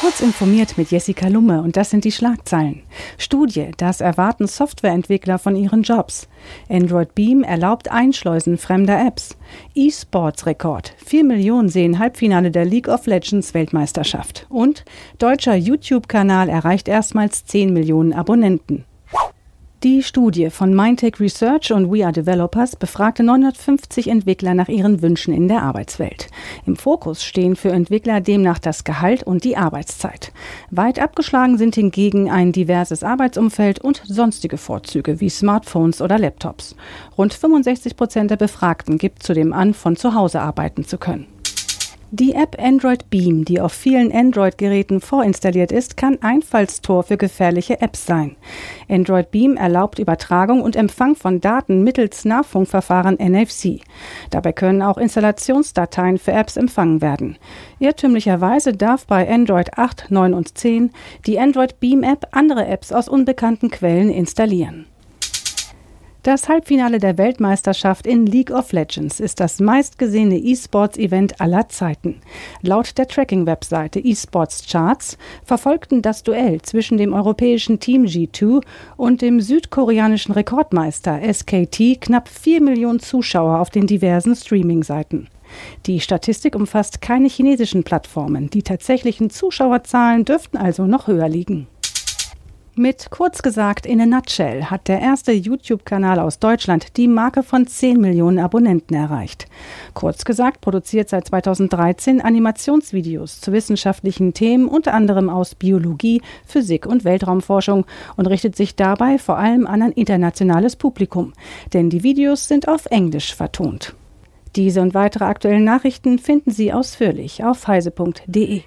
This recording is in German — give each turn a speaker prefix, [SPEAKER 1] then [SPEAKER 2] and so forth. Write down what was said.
[SPEAKER 1] Kurz informiert mit Jessica Lumme und das sind die Schlagzeilen. Studie, das erwarten Softwareentwickler von ihren Jobs. Android Beam erlaubt Einschleusen fremder Apps. E-Sports-Rekord. Vier Millionen sehen Halbfinale der League of Legends Weltmeisterschaft. Und deutscher YouTube-Kanal erreicht erstmals 10 Millionen Abonnenten. Die Studie von Mindtech Research und We Are Developers befragte 950 Entwickler nach ihren Wünschen in der Arbeitswelt. Im Fokus stehen für Entwickler demnach das Gehalt und die Arbeitszeit. Weit abgeschlagen sind hingegen ein diverses Arbeitsumfeld und sonstige Vorzüge wie Smartphones oder Laptops. Rund 65 Prozent der Befragten gibt zudem an, von zu Hause arbeiten zu können. Die App Android Beam, die auf vielen Android-Geräten vorinstalliert ist, kann Einfallstor für gefährliche Apps sein. Android Beam erlaubt Übertragung und Empfang von Daten mittels Nahfunkverfahren NFC. Dabei können auch Installationsdateien für Apps empfangen werden. Irrtümlicherweise darf bei Android 8, 9 und 10 die Android Beam App andere Apps aus unbekannten Quellen installieren. Das Halbfinale der Weltmeisterschaft in League of Legends ist das meistgesehene E-Sports-Event aller Zeiten. Laut der Tracking-Webseite eSports Charts verfolgten das Duell zwischen dem europäischen Team G2 und dem südkoreanischen Rekordmeister SKT knapp 4 Millionen Zuschauer auf den diversen Streaming-Seiten. Die Statistik umfasst keine chinesischen Plattformen. Die tatsächlichen Zuschauerzahlen dürften also noch höher liegen. Mit kurz gesagt in a nutshell hat der erste YouTube-Kanal aus Deutschland die Marke von 10 Millionen Abonnenten erreicht. Kurz gesagt produziert seit 2013 Animationsvideos zu wissenschaftlichen Themen, unter anderem aus Biologie, Physik und Weltraumforschung und richtet sich dabei vor allem an ein internationales Publikum, denn die Videos sind auf Englisch vertont. Diese und weitere aktuellen Nachrichten finden Sie ausführlich auf heise.de.